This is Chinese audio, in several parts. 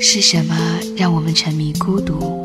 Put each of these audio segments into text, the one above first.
是什么让我们沉迷孤独？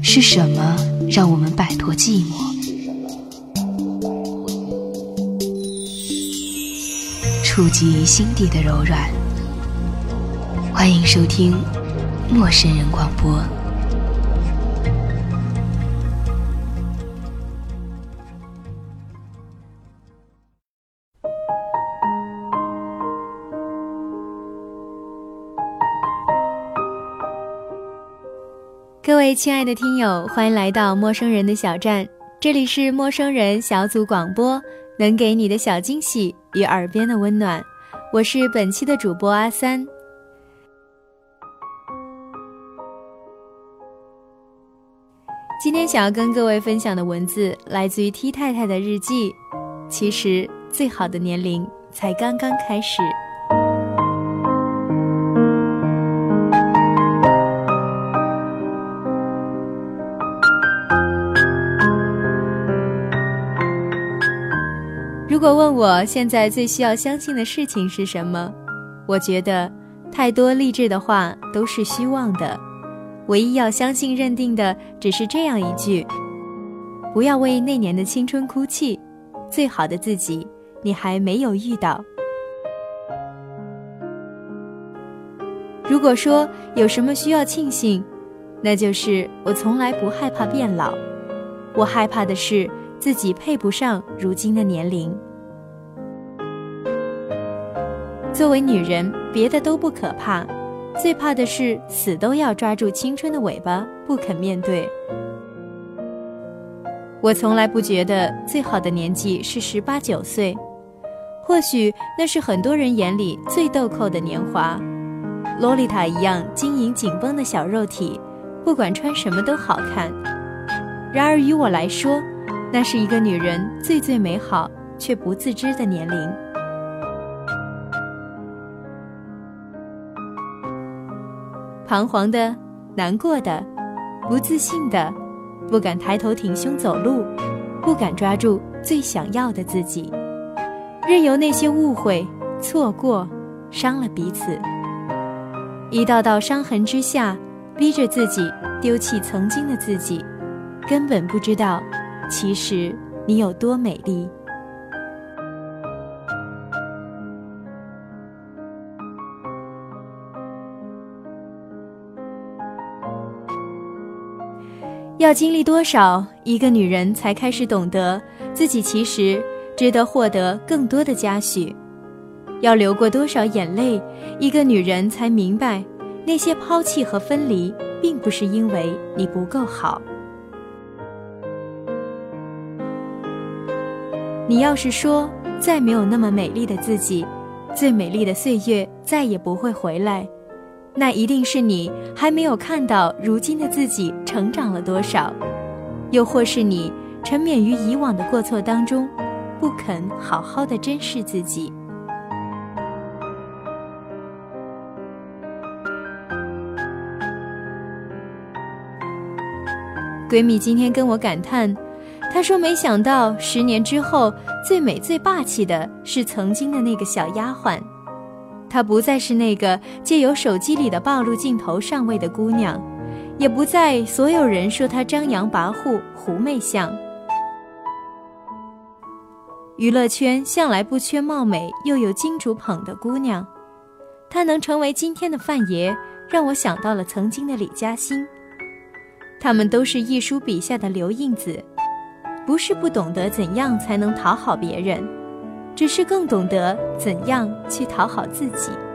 是什么让我们摆脱寂寞？触及心底的柔软。欢迎收听《陌生人广播》。各位亲爱的听友，欢迎来到陌生人的小站，这里是陌生人小组广播，能给你的小惊喜与耳边的温暖。我是本期的主播阿三。今天想要跟各位分享的文字来自于 T 太太的日记。其实，最好的年龄才刚刚开始。果问我现在最需要相信的事情是什么，我觉得太多励志的话都是虚妄的，唯一要相信认定的只是这样一句：不要为那年的青春哭泣，最好的自己你还没有遇到。如果说有什么需要庆幸，那就是我从来不害怕变老，我害怕的是自己配不上如今的年龄。作为女人，别的都不可怕，最怕的是死都要抓住青春的尾巴不肯面对。我从来不觉得最好的年纪是十八九岁，或许那是很多人眼里最豆蔻的年华，洛丽塔一样晶莹紧绷的小肉体，不管穿什么都好看。然而于我来说，那是一个女人最最美好却不自知的年龄。彷徨的、难过的、不自信的，不敢抬头挺胸走路，不敢抓住最想要的自己，任由那些误会、错过伤了彼此。一道道伤痕之下，逼着自己丢弃曾经的自己，根本不知道，其实你有多美丽。要经历多少一个女人才开始懂得自己其实值得获得更多的嘉许？要流过多少眼泪，一个女人才明白那些抛弃和分离，并不是因为你不够好。你要是说再没有那么美丽的自己，最美丽的岁月再也不会回来。那一定是你还没有看到如今的自己成长了多少，又或是你沉湎于以往的过错当中，不肯好好的珍视自己。闺蜜今天跟我感叹，她说没想到十年之后，最美最霸气的是曾经的那个小丫鬟。她不再是那个借由手机里的暴露镜头上位的姑娘，也不再所有人说她张扬跋扈、狐媚相。娱乐圈向来不缺貌美又有金主捧的姑娘，她能成为今天的范爷，让我想到了曾经的李嘉欣。他们都是一书笔下的刘印子，不是不懂得怎样才能讨好别人。只是更懂得怎样去讨好自己。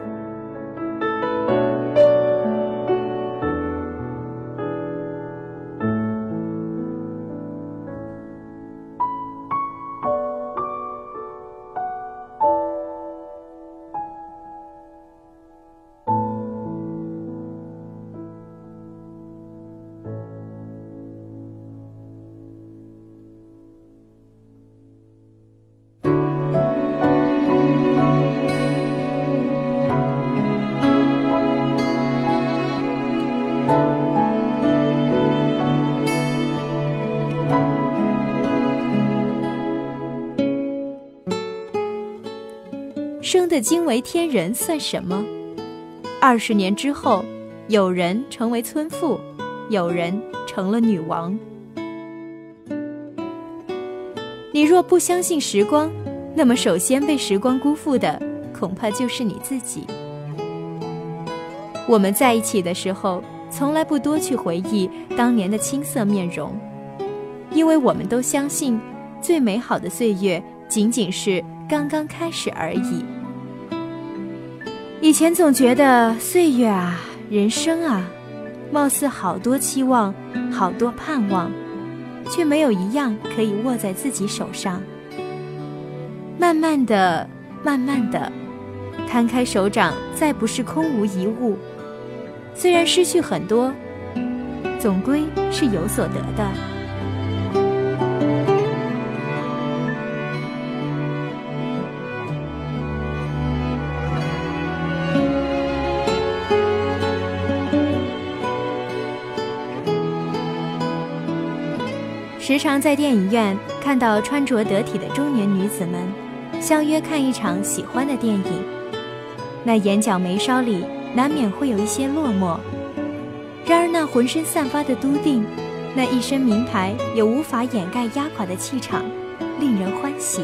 生得惊为天人算什么？二十年之后，有人成为村妇，有人成了女王。你若不相信时光，那么首先被时光辜负的，恐怕就是你自己。我们在一起的时候，从来不多去回忆当年的青涩面容，因为我们都相信，最美好的岁月仅仅是刚刚开始而已。以前总觉得岁月啊，人生啊，貌似好多期望，好多盼望，却没有一样可以握在自己手上。慢慢的，慢慢的，摊开手掌，再不是空无一物。虽然失去很多，总归是有所得的。时常在电影院看到穿着得体的中年女子们，相约看一场喜欢的电影，那眼角眉梢里。难免会有一些落寞，然而那浑身散发的笃定，那一身名牌也无法掩盖压垮的气场，令人欢喜。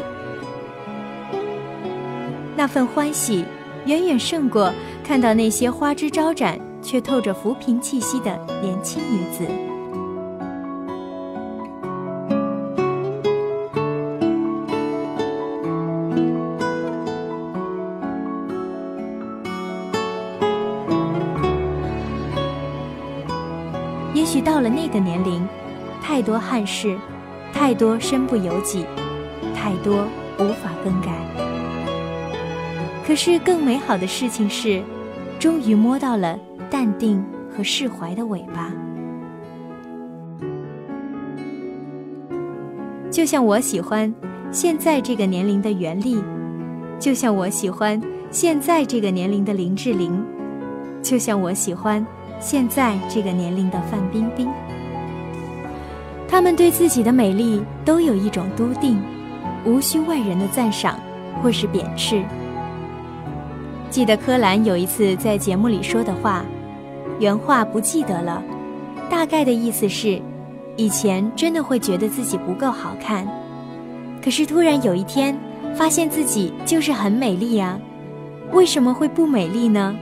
那份欢喜，远远胜过看到那些花枝招展却透着浮萍气息的年轻女子。的年龄，太多憾事，太多身不由己，太多无法更改。可是更美好的事情是，终于摸到了淡定和释怀的尾巴。就像我喜欢现在这个年龄的袁立，就像我喜欢现在这个年龄的林志玲，就像我喜欢。现在这个年龄的范冰冰，他们对自己的美丽都有一种笃定，无需外人的赞赏或是贬斥。记得柯蓝有一次在节目里说的话，原话不记得了，大概的意思是：以前真的会觉得自己不够好看，可是突然有一天发现自己就是很美丽呀，为什么会不美丽呢？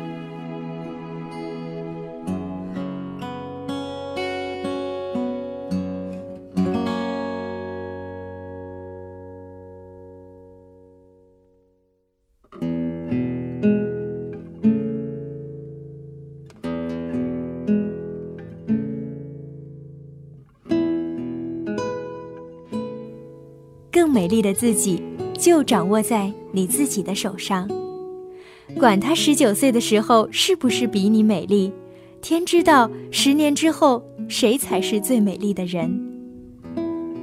更美丽的自己，就掌握在你自己的手上。管他十九岁的时候是不是比你美丽，天知道十年之后谁才是最美丽的人。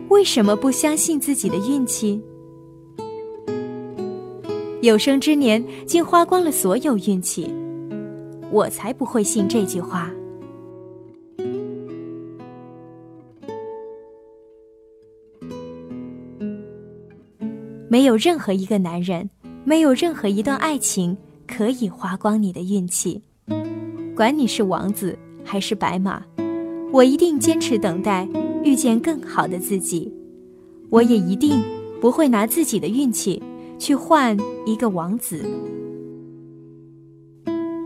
为什么不相信自己的运气？有生之年竟花光了所有运气，我才不会信这句话。没有任何一个男人，没有任何一段爱情可以花光你的运气。管你是王子还是白马，我一定坚持等待遇见更好的自己。我也一定不会拿自己的运气去换一个王子。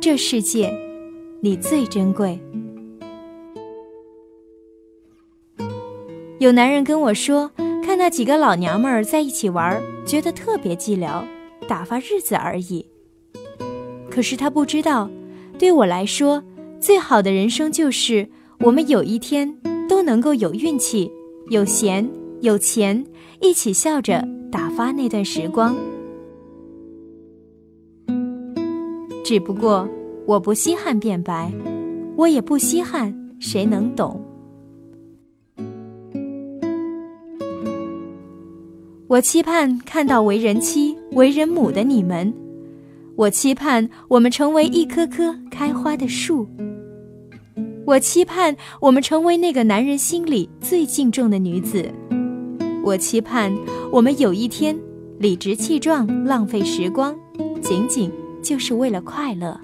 这世界，你最珍贵。有男人跟我说。那几个老娘们儿在一起玩，觉得特别寂寥，打发日子而已。可是他不知道，对我来说，最好的人生就是我们有一天都能够有运气、有闲、有钱，一起笑着打发那段时光。只不过我不稀罕变白，我也不稀罕谁能懂。我期盼看到为人妻、为人母的你们，我期盼我们成为一棵棵开花的树，我期盼我们成为那个男人心里最敬重的女子，我期盼我们有一天理直气壮浪费时光，仅仅就是为了快乐。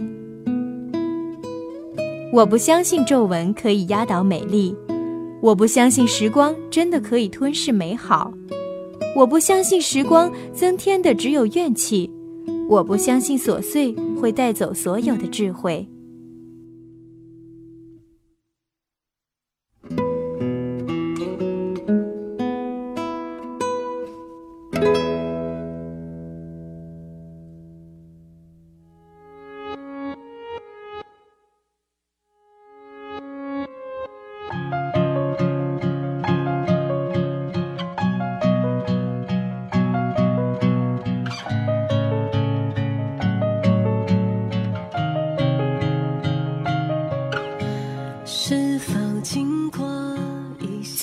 我不相信皱纹可以压倒美丽，我不相信时光真的可以吞噬美好，我不相信时光增添的只有怨气，我不相信琐碎会带走所有的智慧。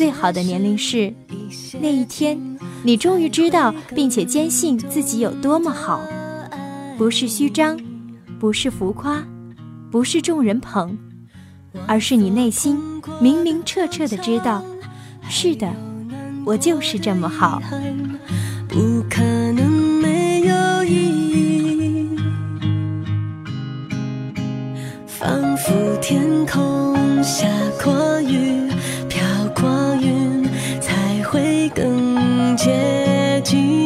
最好的年龄是那一天，你终于知道并且坚信自己有多么好，不是虚张，不是浮夸，不是众人捧，而是你内心明明澈澈的知道，是的，我就是这么好。不可能没有意义，仿佛天空下过雨。接近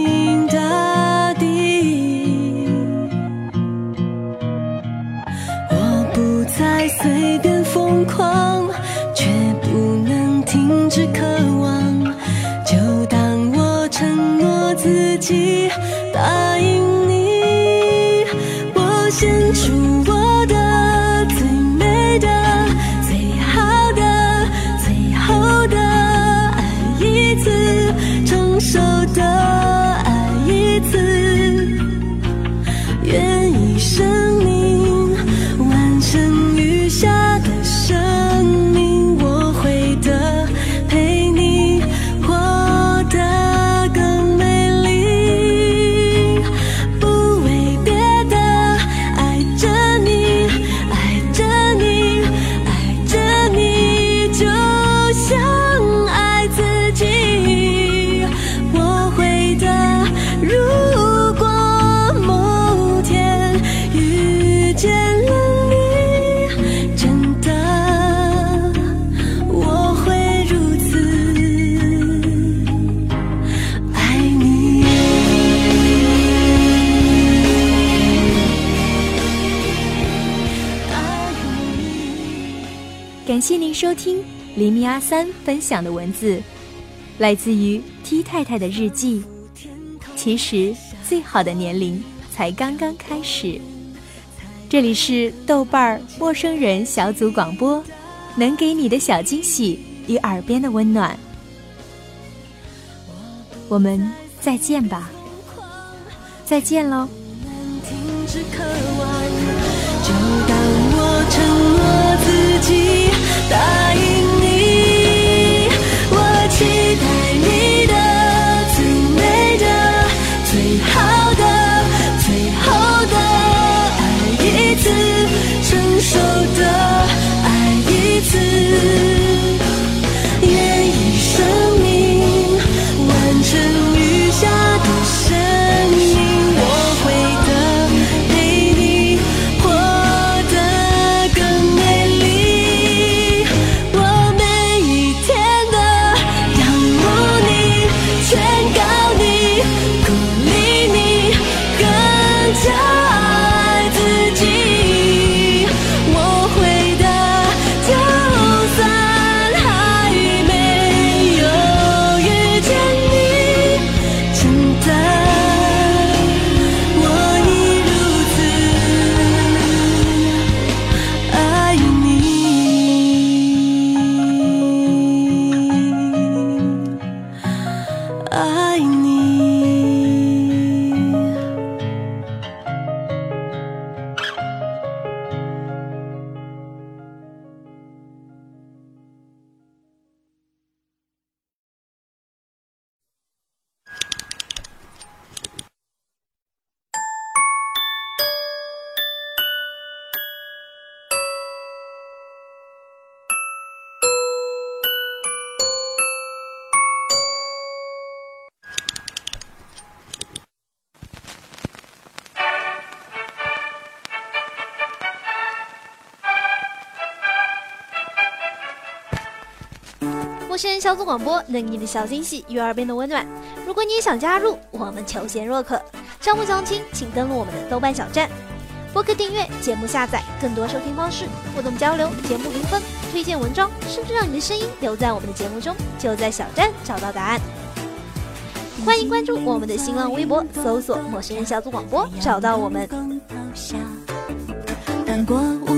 感谢您收听黎明阿三分享的文字，来自于 T 太太的日记。其实，最好的年龄才刚刚开始。这里是豆瓣儿陌生人小组广播，能给你的小惊喜与耳边的温暖。我们再见吧，再见喽。陌生人小组广播，能你的小惊喜与耳边的温暖。如果你也想加入，我们求贤若渴。招募详情，请登录我们的豆瓣小站。播客订阅、节目下载、更多收听方式、互动交流、节目评分、推荐文章，甚至让你的声音留在我们的节目中，就在小站找到答案。欢迎关注我们的新浪微博，搜索“陌生人小组广播”，找到我们。当过我